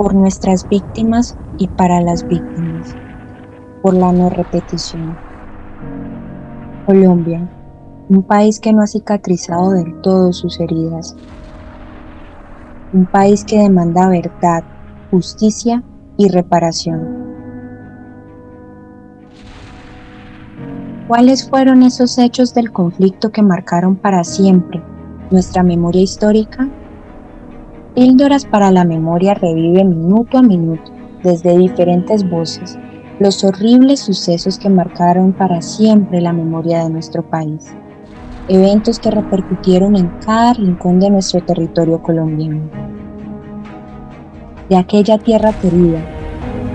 por nuestras víctimas y para las víctimas, por la no repetición. Colombia, un país que no ha cicatrizado del todo sus heridas, un país que demanda verdad, justicia y reparación. ¿Cuáles fueron esos hechos del conflicto que marcaron para siempre nuestra memoria histórica? Píldoras para la memoria revive minuto a minuto, desde diferentes voces, los horribles sucesos que marcaron para siempre la memoria de nuestro país. Eventos que repercutieron en cada rincón de nuestro territorio colombiano. De aquella tierra querida,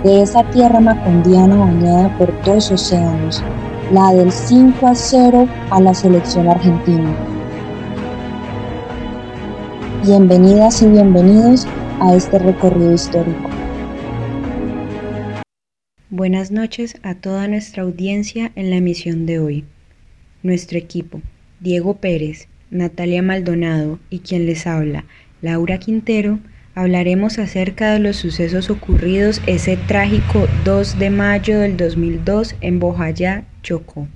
de esa tierra macondiana bañada por dos océanos, la del 5 a 0 a la selección argentina. Bienvenidas y bienvenidos a este recorrido histórico. Buenas noches a toda nuestra audiencia en la emisión de hoy. Nuestro equipo, Diego Pérez, Natalia Maldonado y quien les habla, Laura Quintero, hablaremos acerca de los sucesos ocurridos ese trágico 2 de mayo del 2002 en Bojayá, Chocó.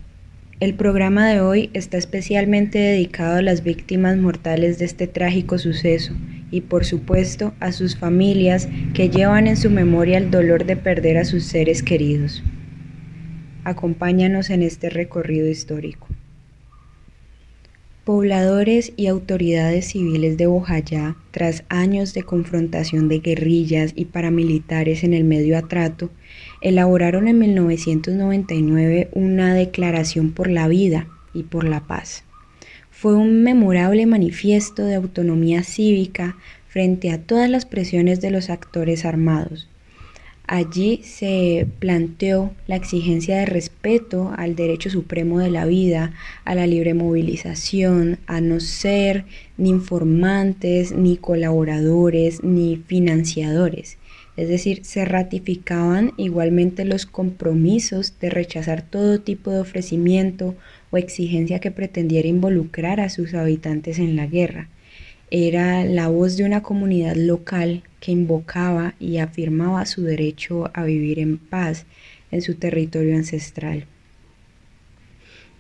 El programa de hoy está especialmente dedicado a las víctimas mortales de este trágico suceso y por supuesto a sus familias que llevan en su memoria el dolor de perder a sus seres queridos. Acompáñanos en este recorrido histórico. Pobladores y autoridades civiles de Bojayá, tras años de confrontación de guerrillas y paramilitares en el medio atrato, elaboraron en 1999 una declaración por la vida y por la paz. Fue un memorable manifiesto de autonomía cívica frente a todas las presiones de los actores armados, Allí se planteó la exigencia de respeto al derecho supremo de la vida, a la libre movilización, a no ser ni informantes, ni colaboradores, ni financiadores. Es decir, se ratificaban igualmente los compromisos de rechazar todo tipo de ofrecimiento o exigencia que pretendiera involucrar a sus habitantes en la guerra era la voz de una comunidad local que invocaba y afirmaba su derecho a vivir en paz en su territorio ancestral.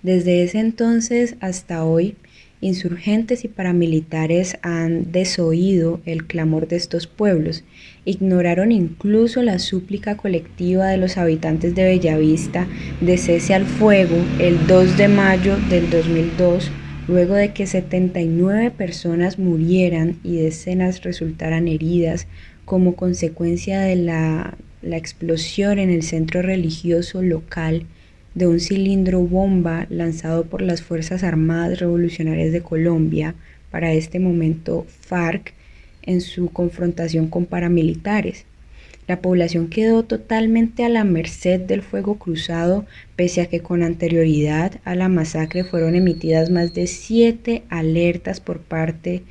Desde ese entonces hasta hoy, insurgentes y paramilitares han desoído el clamor de estos pueblos, ignoraron incluso la súplica colectiva de los habitantes de Bellavista de cese al fuego el 2 de mayo del 2002 luego de que 79 personas murieran y decenas resultaran heridas como consecuencia de la, explosión en el centro religioso local de un cilindro bomba lanzado por las Fuerzas Armadas Revolucionarias de Colombia, para este momento FARC, en su confrontación con paramilitares. La población quedó totalmente a la merced del fuego cruzado, pese a que con anterioridad a la masacre fueron emitidas más de siete alertas por parte,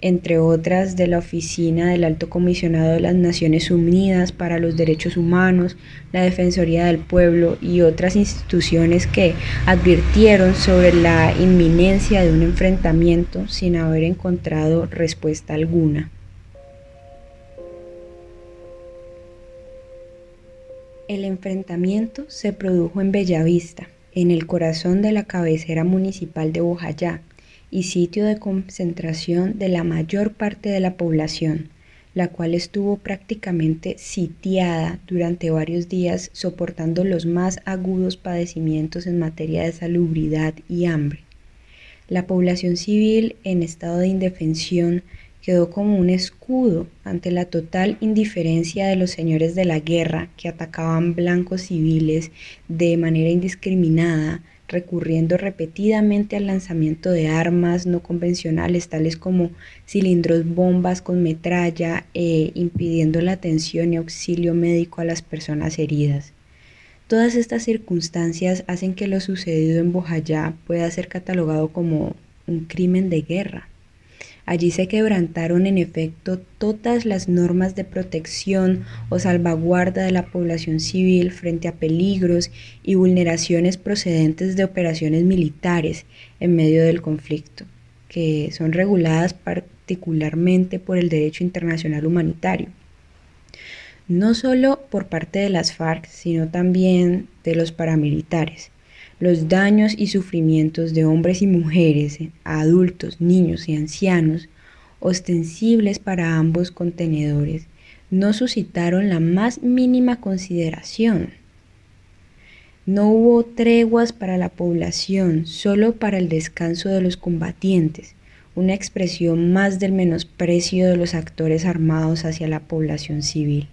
entre otras, de la Oficina del Alto Comisionado de las Naciones Unidas para los Derechos Humanos, la Defensoría del Pueblo y otras instituciones que advirtieron sobre la inminencia de un enfrentamiento sin haber encontrado respuesta alguna. El enfrentamiento se produjo en Bellavista, en el corazón de la cabecera municipal de Bojayá y sitio de concentración de la mayor parte de la población, la cual estuvo prácticamente sitiada durante varios días soportando los más agudos padecimientos en materia de salubridad y hambre. La población civil en estado de indefensión quedó como un escudo ante la total indiferencia de los señores de la guerra que atacaban blancos civiles de manera indiscriminada, recurriendo repetidamente al lanzamiento de armas no convencionales tales como cilindros bombas con metralla e impidiendo la atención y auxilio médico a las personas heridas. Todas estas circunstancias hacen que lo sucedido en Bojayá pueda ser catalogado como un crimen de guerra. Allí se quebrantaron en efecto todas las normas de protección o salvaguarda de la población civil frente a peligros y vulneraciones procedentes de operaciones militares en medio del conflicto, que son reguladas particularmente por el derecho internacional humanitario. no solo por parte de las FARC, sino también de los paramilitares. Los daños y sufrimientos de hombres y mujeres, adultos, niños y ancianos, ostensibles para ambos contenedores, no suscitaron la más mínima consideración. No hubo treguas para la población, solo para el descanso de los combatientes, una expresión más del menosprecio de los actores armados hacia la población civil.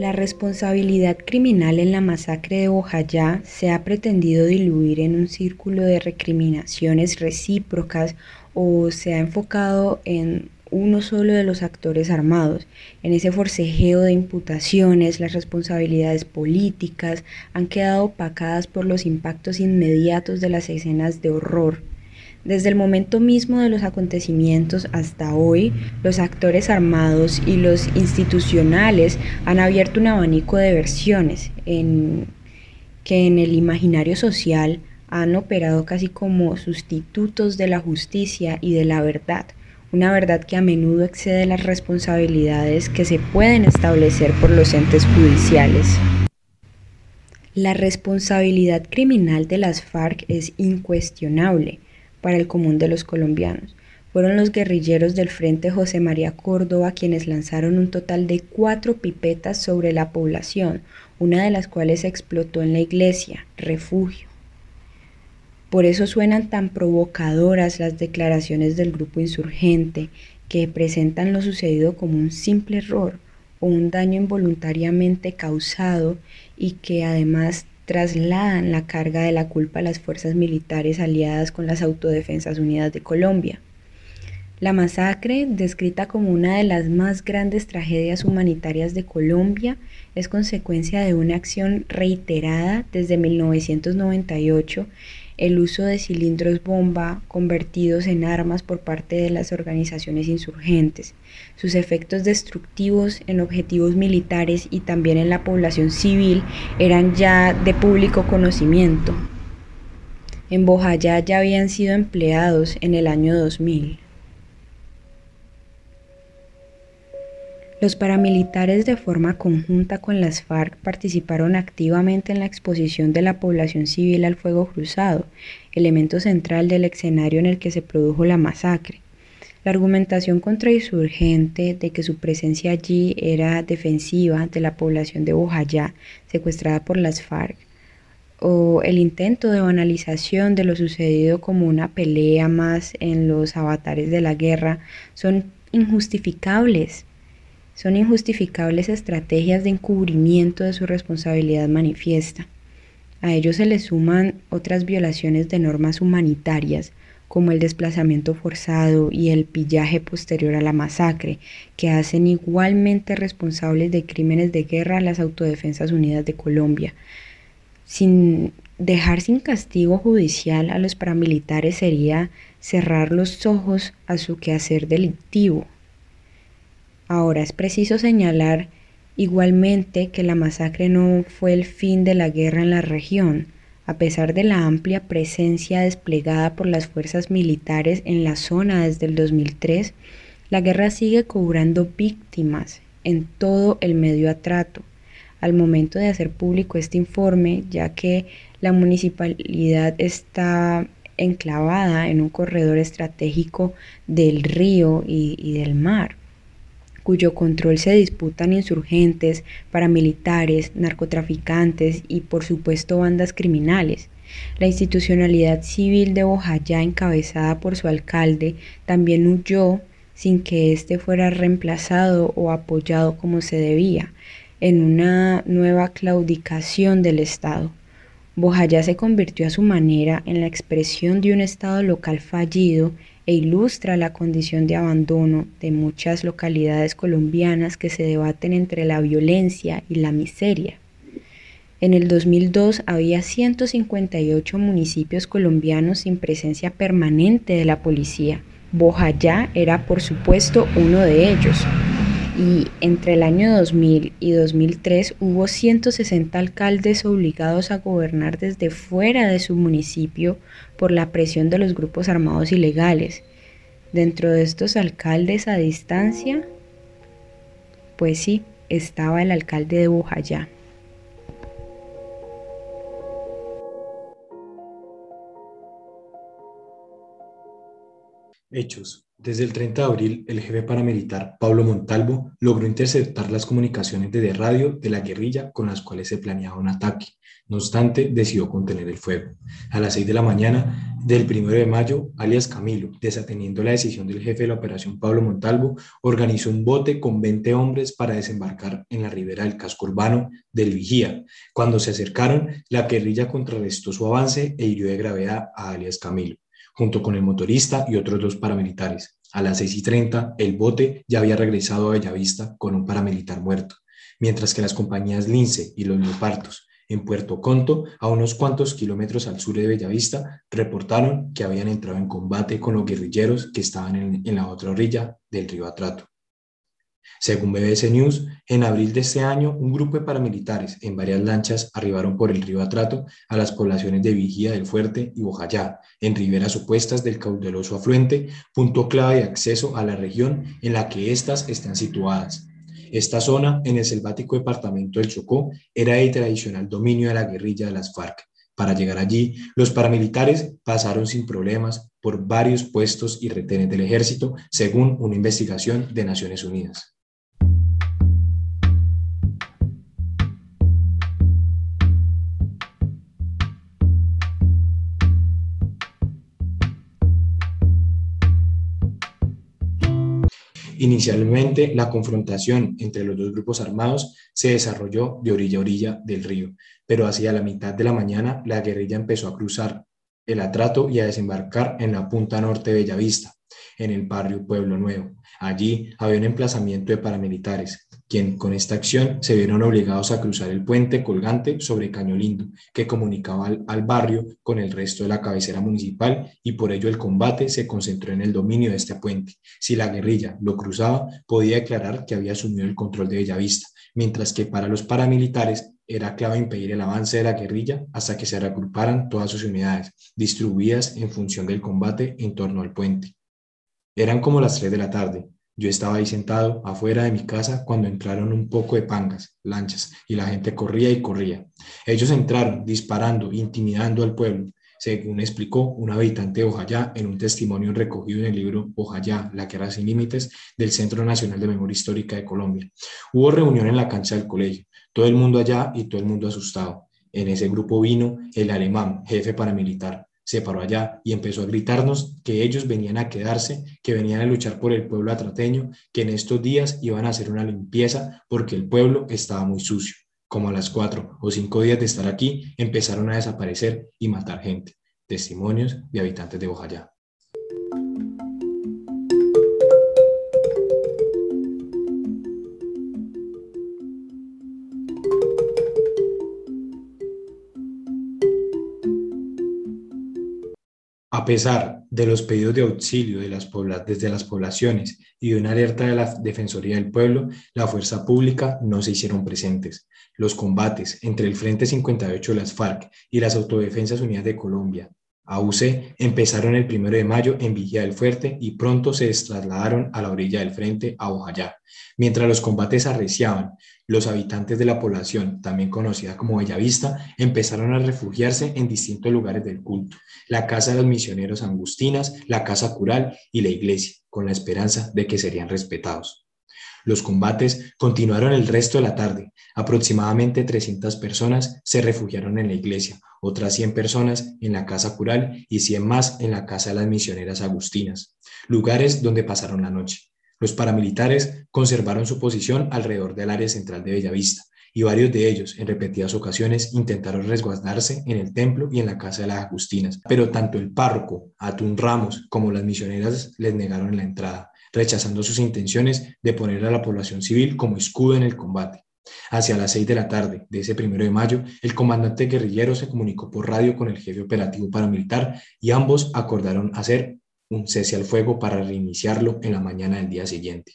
La responsabilidad criminal en la masacre de Bojayá se ha pretendido diluir en un círculo de recriminaciones recíprocas o se ha enfocado en uno solo de los actores armados. En ese forcejeo de imputaciones, las responsabilidades políticas han quedado opacadas por los impactos inmediatos de las escenas de horror. Desde el momento mismo de los acontecimientos hasta hoy, los actores armados y los institucionales han abierto un abanico de versiones que en el imaginario social han operado casi como sustitutos de la justicia y de la verdad una verdad que a menudo excede las responsabilidades que se pueden establecer por los entes judiciales. La responsabilidad criminal de las FARC es incuestionable para el común de los colombianos. Fueron los guerrilleros del Frente José María Córdoba quienes lanzaron un total de cuatro pipetas sobre la población, una de las cuales explotó en la iglesia, refugio. Por eso suenan tan provocadoras las declaraciones del grupo insurgente, que presentan lo sucedido como un simple error o un daño involuntariamente causado y que además trasladan la carga de la culpa a las fuerzas militares aliadas con las Autodefensas Unidas de Colombia. La masacre, descrita como una de las más grandes tragedias humanitarias de Colombia, es consecuencia de una acción reiterada desde 1998 el uso de cilindros bomba convertidos en armas por parte de las organizaciones insurgentes, sus efectos destructivos en objetivos militares y también en la población civil eran ya de público conocimiento. En Bojayá ya habían sido empleados en el año 2000. Los paramilitares de forma conjunta con las FARC participaron activamente en la exposición de la población civil al fuego cruzado, elemento central del escenario en el que se produjo la masacre. La argumentación contra insurgente de que su presencia allí era defensiva de la población de Bojayá, secuestrada por las FARC, o el intento de banalización de lo sucedido como una pelea más en los avatares de la guerra, son injustificables son injustificables estrategias de encubrimiento de su responsabilidad manifiesta. A ello se le suman otras violaciones de normas humanitarias, como el desplazamiento forzado y el pillaje posterior a la masacre, que hacen igualmente responsables de crímenes de guerra a las Autodefensas Unidas de Colombia. Sin dejar sin castigo judicial a los paramilitares sería cerrar los ojos a su quehacer delictivo. Ahora es preciso señalar igualmente que la masacre no fue el fin de la guerra en la región, a pesar de la amplia presencia desplegada por las fuerzas militares en la zona desde el 2003, la guerra sigue cobrando víctimas en todo el medio atrato. Al momento de hacer público este informe, ya que la municipalidad está enclavada en un corredor estratégico del río y, y del mar cuyo control se disputan insurgentes, paramilitares, narcotraficantes y por supuesto bandas criminales. La institucionalidad civil de Bojayá, encabezada por su alcalde, también huyó sin que éste fuera reemplazado o apoyado como se debía, en una nueva claudicación del Estado. Bojayá se convirtió a su manera en la expresión de un Estado local fallido e ilustra la condición de abandono de muchas localidades colombianas que se debaten entre la violencia y la miseria. En el 2002 había 158 municipios colombianos sin presencia permanente de la policía. Bojayá era por supuesto uno de ellos y entre el año 2000 y 2003 hubo 160 alcaldes obligados a gobernar desde fuera de su municipio por la presión de los grupos armados ilegales. Dentro de estos alcaldes a distancia, pues sí, estaba el alcalde de Bujayá. Hechos. Desde el 30 de abril, el jefe paramilitar Pablo Montalvo logró interceptar las comunicaciones de radio de la guerrilla con las cuales se planeaba un ataque. No obstante, decidió contener el fuego. A las 6 de la mañana del 1 de mayo, alias Camilo, desatendiendo la decisión del jefe de la operación Pablo Montalvo, organizó un bote con 20 hombres para desembarcar en la ribera del casco urbano del Vigía. Cuando se acercaron, la guerrilla contrarrestó su avance e hirió de gravedad a alias Camilo junto con el motorista y otros dos paramilitares. A las 6 y 30, el bote ya había regresado a Bellavista con un paramilitar muerto, mientras que las compañías Lince y los Leopardos en Puerto Conto, a unos cuantos kilómetros al sur de Bellavista, reportaron que habían entrado en combate con los guerrilleros que estaban en la otra orilla del río Atrato. Según BBC News, en abril de este año, un grupo de paramilitares en varias lanchas arribaron por el río Atrato a las poblaciones de Vigía del Fuerte y Bojayá, en riberas opuestas del caudaloso afluente, punto clave de acceso a la región en la que éstas están situadas. Esta zona, en el selvático departamento del Chocó, era el tradicional dominio de la guerrilla de las FARC. Para llegar allí, los paramilitares pasaron sin problemas por varios puestos y retenes del ejército, según una investigación de Naciones Unidas. Inicialmente, la confrontación entre los dos grupos armados se desarrolló de orilla a orilla del río, pero hacia la mitad de la mañana la guerrilla empezó a cruzar el atrato y a desembarcar en la punta norte de Bellavista, en el barrio Pueblo Nuevo. Allí había un emplazamiento de paramilitares, quien con esta acción se vieron obligados a cruzar el puente colgante sobre Caño Lindo, que comunicaba al, barrio con el resto de la cabecera municipal y por ello el combate se concentró en el dominio de este puente. Si la guerrilla lo cruzaba, podía declarar que había asumido el control de Bellavista, mientras que para los paramilitares era clave impedir el avance de la guerrilla hasta que se reagruparan todas sus unidades, distribuidas en función del combate en torno al puente. Eran como las 3 de la tarde. Yo estaba ahí sentado afuera de mi casa cuando entraron un poco de pangas, lanchas, y la gente corría y corría. Ellos entraron disparando, intimidando al pueblo, según explicó un habitante de Ojayá en un testimonio recogido en el libro Ojayá, la guerra sin límites del Centro Nacional de Memoria Histórica de Colombia. Hubo reunión en la cancha del colegio, todo el mundo allá y todo el mundo asustado. En ese grupo vino el alemán, jefe paramilitar, se paró allá y empezó a gritarnos que ellos venían a quedarse, que venían a luchar por el pueblo atrateño, que en estos días iban a hacer una limpieza porque el pueblo estaba muy sucio. Como a las cuatro o cinco días de estar aquí, empezaron a desaparecer y matar gente. Testimonios de habitantes de Bojayá. A pesar de los pedidos de auxilio de las desde las poblaciones y de una alerta de la Defensoría del Pueblo, la fuerza pública no se hicieron presentes. Los combates entre el Frente 58 de las FARC y las Autodefensas Unidas de Colombia, AUC, empezaron el 1 de mayo en Vigía del Fuerte y pronto se trasladaron a la orilla del frente a Ojayá. Mientras los combates arreciaban los habitantes de la población, también conocida como Bellavista, empezaron a refugiarse en distintos lugares del culto, la casa de los misioneros angustinas, la casa cural y la iglesia, con la esperanza de que serían respetados. Los combates continuaron el resto de la tarde. Aproximadamente 300 personas se refugiaron en la iglesia, otras 100 personas en la casa cural y 100 más en la casa de las misioneras agustinas, lugares donde pasaron la noche. Los paramilitares conservaron su posición alrededor del área central de Bellavista y varios de ellos en repetidas ocasiones intentaron resguardarse en el templo y en la casa de las Agustinas, pero tanto el párroco, Atún Ramos, como las misioneras les negaron la entrada, rechazando sus intenciones de poner a la población civil como escudo en el combate. Hacia las seis de la tarde de ese primero de mayo, el comandante guerrillero se comunicó por radio con el jefe operativo paramilitar y ambos acordaron hacer un cese al fuego para reiniciarlo en la mañana del día siguiente.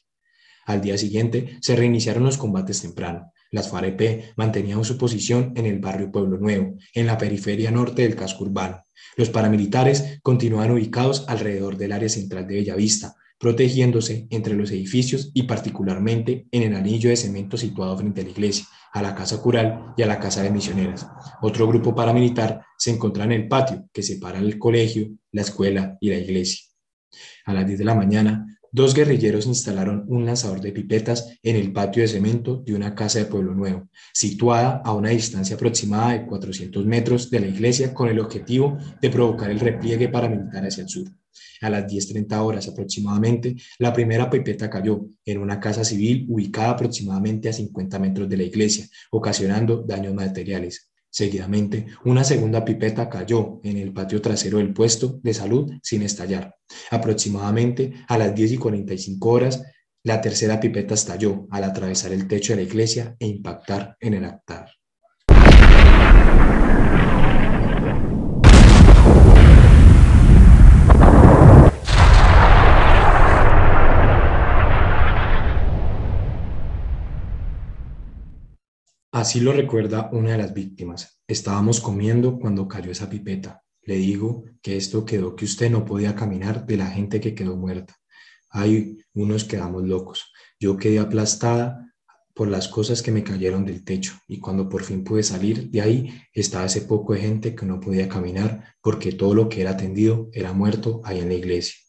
Al día siguiente se reiniciaron los combates temprano. Las FAREP mantenían su posición en el barrio Pueblo Nuevo, en la periferia norte del casco urbano. Los paramilitares continuaban ubicados alrededor del área central de Bellavista, protegiéndose entre los edificios y particularmente en el anillo de cemento situado frente a la iglesia, a la casa cural y a la casa de misioneras. Otro grupo paramilitar se encontraba en el patio que separa el colegio, la escuela y la iglesia. A las 10 de la mañana, Dos guerrilleros instalaron un lanzador de pipetas en el patio de cemento de una casa de Pueblo Nuevo, situada a una distancia aproximada de 400 metros de la iglesia con el objetivo de provocar el repliegue paramilitar hacia el sur. A las 10.30 horas aproximadamente, la primera pipeta cayó en una casa civil ubicada aproximadamente a 50 metros de la iglesia, ocasionando daños materiales. Seguidamente, una segunda pipeta cayó en el patio trasero del puesto de salud sin estallar. Aproximadamente a las 10 y 45 horas, la tercera pipeta estalló al atravesar el techo de la iglesia e impactar en el altar. Así lo recuerda una de las víctimas. Estábamos comiendo cuando cayó esa pipeta. Le digo que esto quedó que usted no podía caminar de la gente que quedó muerta. Hay unos quedamos locos. Yo quedé aplastada por las cosas que me cayeron del techo y cuando por fin pude salir de ahí estaba ese poco de gente que no podía caminar porque todo lo que era atendido era muerto ahí en la iglesia.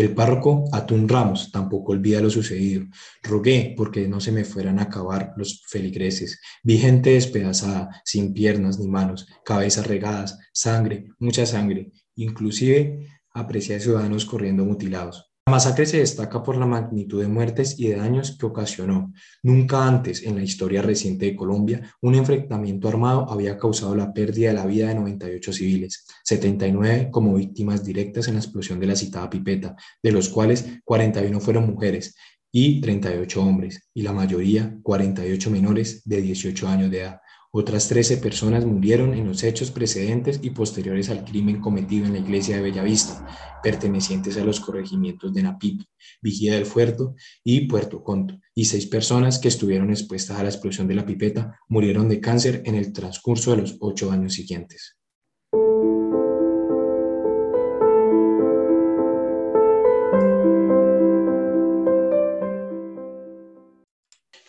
El párroco Atún Ramos tampoco olvida lo sucedido. Rogué porque no se me fueran a acabar los feligreses. Vi gente despedazada, sin piernas ni manos, cabezas regadas, sangre, mucha sangre. Inclusive aprecié a ciudadanos corriendo mutilados. Masacre se destaca por la magnitud de muertes y de daños que ocasionó. Nunca antes en la historia reciente de Colombia un enfrentamiento armado había causado la pérdida de la vida de 98 civiles, 79 como víctimas directas en la explosión de la citada pipeta, de los cuales 41 fueron mujeres y 38 hombres, y la mayoría 48 menores de 18 años de edad. Otras 13 personas murieron en los hechos precedentes y posteriores al crimen cometido en la iglesia de Bellavista, pertenecientes a los corregimientos de Napipi, Vigía del Fuerto y Puerto Conto, y seis personas que estuvieron expuestas a la explosión de la pipeta murieron de cáncer en el transcurso de los ocho años siguientes.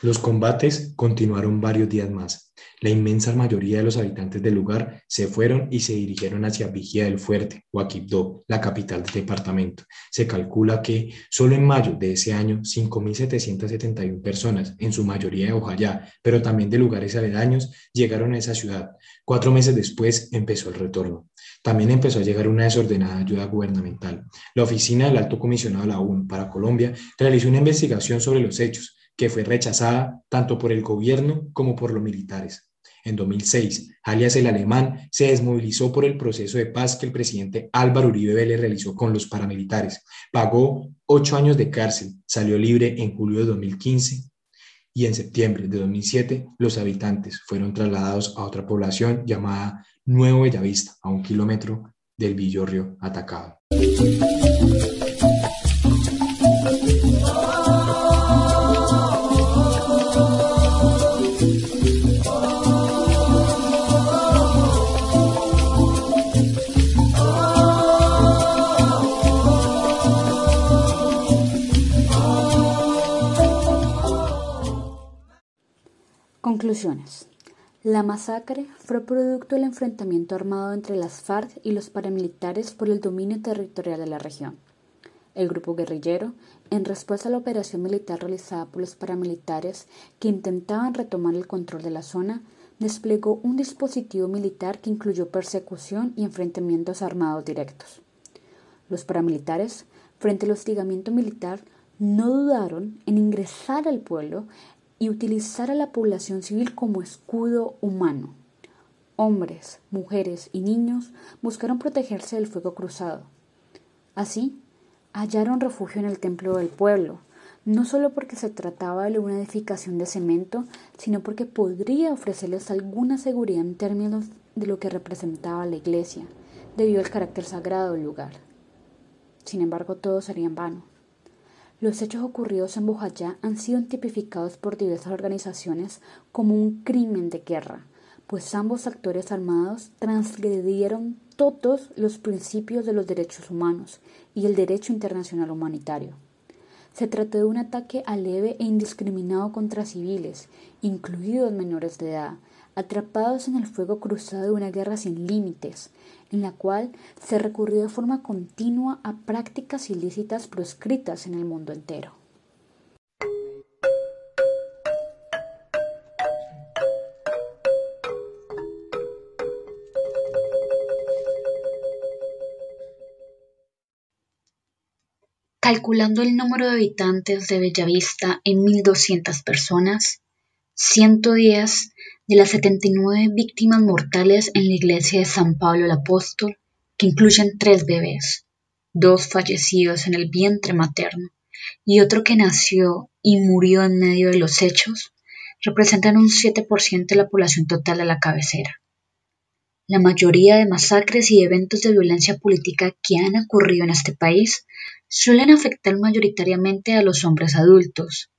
Los combates continuaron varios días más. La inmensa mayoría de los habitantes del lugar se fueron y se dirigieron hacia Vigía del Fuerte, o Aquibdó, la capital del departamento. Se calcula que solo en mayo de ese año, 5.771 personas, en su mayoría de Ojayá, pero también de lugares aledaños, llegaron a esa ciudad. Cuatro meses después empezó el retorno. También empezó a llegar una desordenada ayuda gubernamental. La oficina del Alto Comisionado de la ONU para Colombia realizó una investigación sobre los hechos que fue rechazada tanto por el gobierno como por los militares. En 2006, alias el alemán se desmovilizó por el proceso de paz que el presidente Álvaro Uribe Vélez realizó con los paramilitares. Pagó ocho años de cárcel, salió libre en julio de 2015 y en septiembre de 2007 los habitantes fueron trasladados a otra población llamada Nuevo Bellavista, a un kilómetro del Villorrio atacado. Conclusiones. La masacre fue producto del enfrentamiento armado entre las FARC y los paramilitares por el dominio territorial de la región. El grupo guerrillero, en respuesta a la operación militar realizada por los paramilitares que intentaban retomar el control de la zona, desplegó un dispositivo militar que incluyó persecución y enfrentamientos armados directos. Los paramilitares, frente al hostigamiento militar, no dudaron en ingresar al pueblo y utilizar a la población civil como escudo humano. Hombres, mujeres y niños buscaron protegerse del fuego cruzado. Así, hallaron refugio en el templo del pueblo, no solo porque se trataba de una edificación de cemento, sino porque podría ofrecerles alguna seguridad en términos de lo que representaba la iglesia, debido al carácter sagrado del lugar. Sin embargo, todo sería en vano. Los hechos ocurridos en Bojayá han sido tipificados por diversas organizaciones como un crimen de guerra, pues ambos actores armados transgredieron todos los principios de los derechos humanos y el derecho internacional humanitario. Se trató de un ataque aleve e indiscriminado contra civiles, incluidos menores de edad, atrapados en el fuego cruzado de una guerra sin límites, en la cual se recurrió de forma continua a prácticas ilícitas proscritas en el mundo entero. Calculando el número de habitantes de Bellavista en 1.200 personas, 110 de las 79 víctimas mortales en la iglesia de San Pablo el Apóstol, que incluyen tres bebés, dos fallecidos en el vientre materno y otro que nació y murió en medio de los hechos, representan un 7% de la población total de la cabecera. La mayoría de masacres y eventos de violencia política que han ocurrido en este país suelen afectar mayoritariamente a los hombres adultos,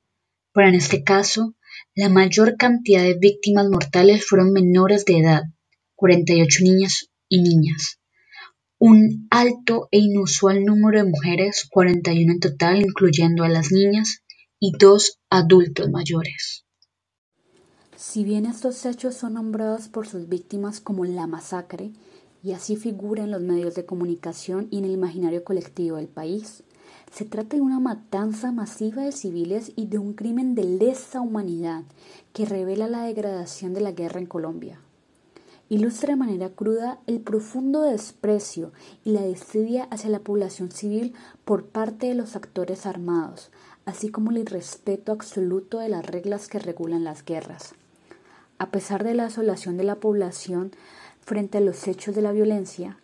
pero en este caso, la mayor cantidad de víctimas mortales fueron menores de edad, 48 niñas y niñas. Un alto e inusual número de mujeres, 41 en total, incluyendo a las niñas, y dos adultos mayores. Si bien estos hechos son nombrados por sus víctimas como la masacre, y así figura en los medios de comunicación y en el imaginario colectivo del país. Se trata de una matanza masiva de civiles y de un crimen de lesa humanidad que revela la degradación de la guerra en Colombia. Ilustra de manera cruda el profundo desprecio y la desidia hacia la población civil por parte de los actores armados, así como el irrespeto absoluto de las reglas que regulan las guerras. A pesar de la asolación de la población, Frente a los hechos de la violencia,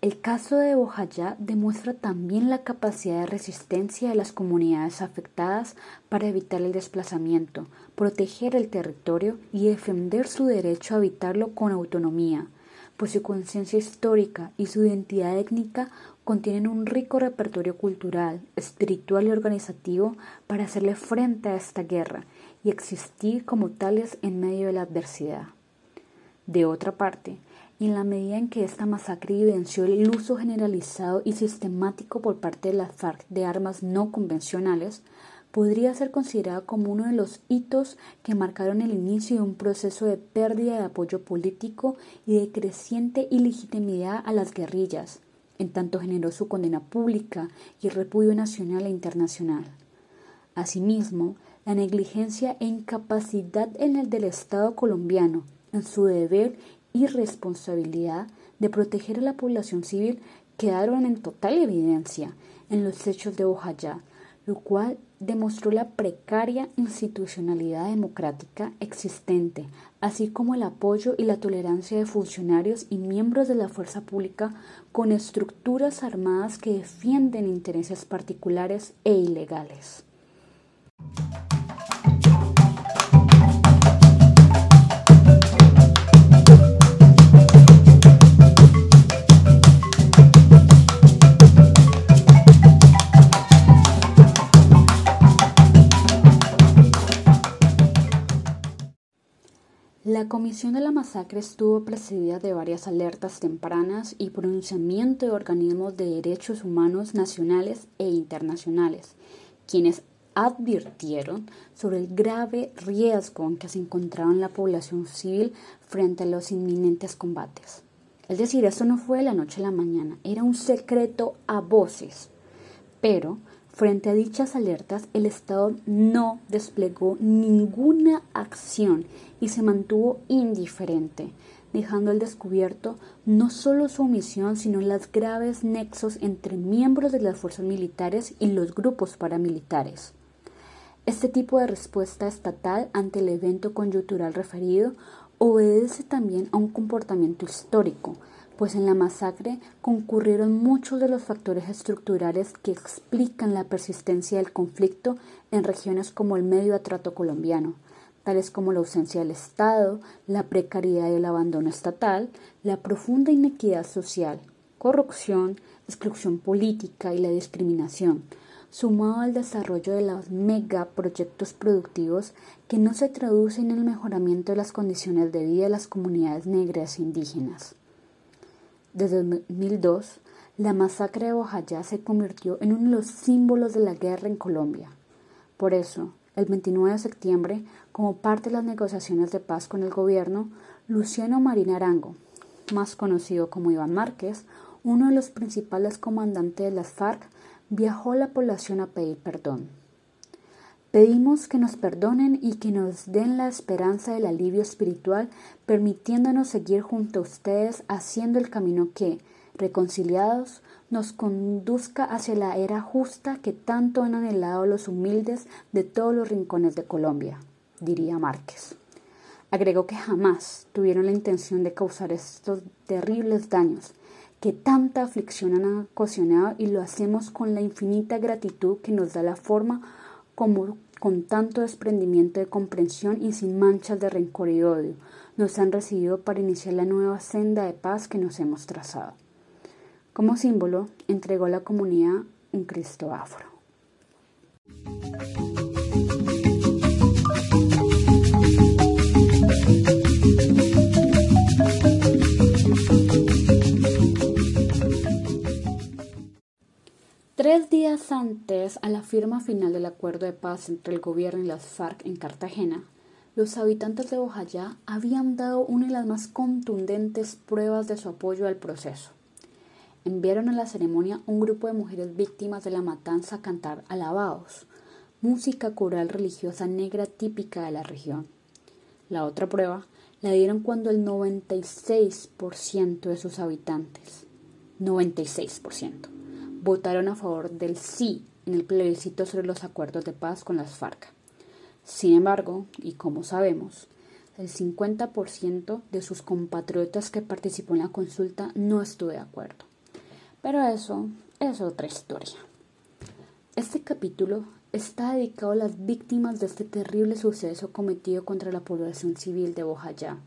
el caso de Bojayá demuestra también la capacidad de resistencia de las comunidades afectadas para evitar el desplazamiento, proteger el territorio y defender su derecho a habitarlo con autonomía, pues su conciencia histórica y su identidad étnica contienen un rico repertorio cultural, espiritual y organizativo para hacerle frente a esta guerra y existir como tales en medio de la adversidad. De otra parte, y en la medida en que esta masacre evidenció el uso generalizado y sistemático por parte de las FARC de armas no convencionales, podría ser considerada como uno de los hitos que marcaron el inicio de un proceso de pérdida de apoyo político y de creciente ilegitimidad a las guerrillas, en tanto generó su condena pública y repudio nacional e internacional. Asimismo, la negligencia e incapacidad en el del Estado colombiano en su deber y responsabilidad de proteger a la población civil quedaron en total evidencia en los hechos de Bojayá, lo cual demostró la precaria institucionalidad democrática existente, así como el apoyo y la tolerancia de funcionarios y miembros de la fuerza pública con estructuras armadas que defienden intereses particulares e ilegales. La comisión de la masacre estuvo precedida de varias alertas tempranas y pronunciamiento de organismos de derechos humanos nacionales e internacionales, quienes advirtieron sobre el grave riesgo en que se encontraba la población civil frente a los inminentes combates. Es decir, esto no fue de la noche a la mañana, era un secreto a voces, pero Frente a dichas alertas, el Estado no desplegó ninguna acción y se mantuvo indiferente, dejando al descubierto no solo su omisión, sino los graves nexos entre miembros de las fuerzas militares y los grupos paramilitares. Este tipo de respuesta estatal ante el evento coyuntural referido obedece también a un comportamiento histórico, pues en la masacre concurrieron muchos de los factores estructurales que explican la persistencia del conflicto en regiones como el medio atrato colombiano, tales como la ausencia del Estado, la precariedad y el abandono estatal, la profunda inequidad social, corrupción, exclusión política y la discriminación, sumado al desarrollo de los megaproyectos productivos que no se traducen en el mejoramiento de las condiciones de vida de las comunidades negras e indígenas. Desde 2002, la masacre de Bojayá se convirtió en uno de los símbolos de la guerra en Colombia. Por eso, el 29 de septiembre, como parte de las negociaciones de paz con el gobierno, Luciano Marín Arango, más conocido como Iván Márquez, uno de los principales comandantes de las FARC, viajó a la población a pedir perdón. Pedimos que nos perdonen y que nos den la esperanza del alivio espiritual, permitiéndonos seguir junto a ustedes haciendo el camino que, reconciliados, nos conduzca hacia la era justa que tanto han anhelado los humildes de todos los rincones de Colombia, diría Márquez. Agregó que jamás tuvieron la intención de causar estos terribles daños que tanta aflicción han ocasionado y lo hacemos con la infinita gratitud que nos da la forma como con tanto desprendimiento de comprensión y sin manchas de rencor y odio nos han recibido para iniciar la nueva senda de paz que nos hemos trazado. Como símbolo, entregó a la comunidad un Cristo afro. Tres días antes a la firma final del acuerdo de paz entre el gobierno y las FARC en Cartagena, los habitantes de Bojayá habían dado una de las más contundentes pruebas de su apoyo al proceso enviaron a la ceremonia un grupo de mujeres víctimas de la matanza a cantar alabados, música coral religiosa negra típica de la región. La otra prueba la dieron cuando el 96% de sus habitantes, 96%, votaron a favor del sí en el plebiscito sobre los acuerdos de paz con las FARC. Sin embargo, y como sabemos, el 50% de sus compatriotas que participó en la consulta no estuvo de acuerdo. Pero eso es otra historia. Este capítulo está dedicado a las víctimas de este terrible suceso cometido contra la población civil de Bojayá,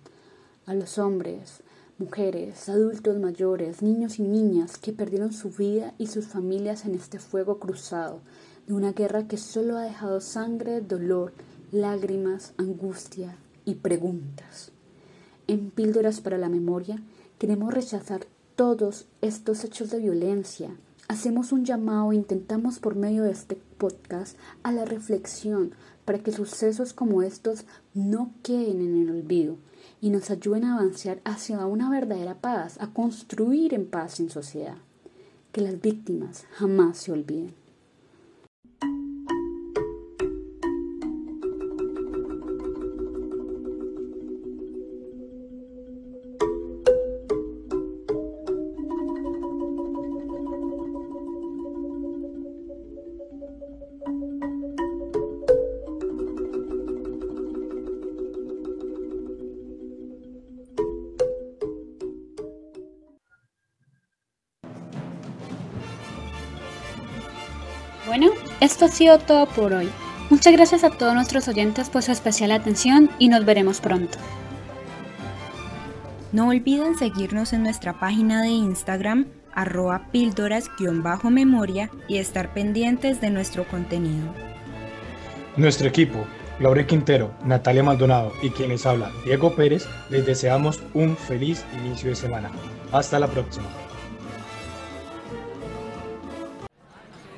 a los hombres, mujeres, adultos mayores, niños y niñas que perdieron su vida y sus familias en este fuego cruzado de una guerra que solo ha dejado sangre, dolor, lágrimas, angustia y preguntas. En Píldoras para la Memoria queremos rechazar todos estos hechos de violencia. Hacemos un llamado e intentamos por medio de este podcast a la reflexión para que sucesos como estos no queden en el olvido y nos ayuden a avanzar hacia una verdadera paz, a construir en paz en sociedad. Que las víctimas jamás se olviden. Esto ha sido todo por hoy. Muchas gracias a todos nuestros oyentes por su especial atención y nos veremos pronto. No olviden seguirnos en nuestra página de Instagram arroba píldoras-memoria y estar pendientes de nuestro contenido. Nuestro equipo, Laura Quintero, Natalia Maldonado y quienes hablan, Diego Pérez, les deseamos un feliz inicio de semana. Hasta la próxima.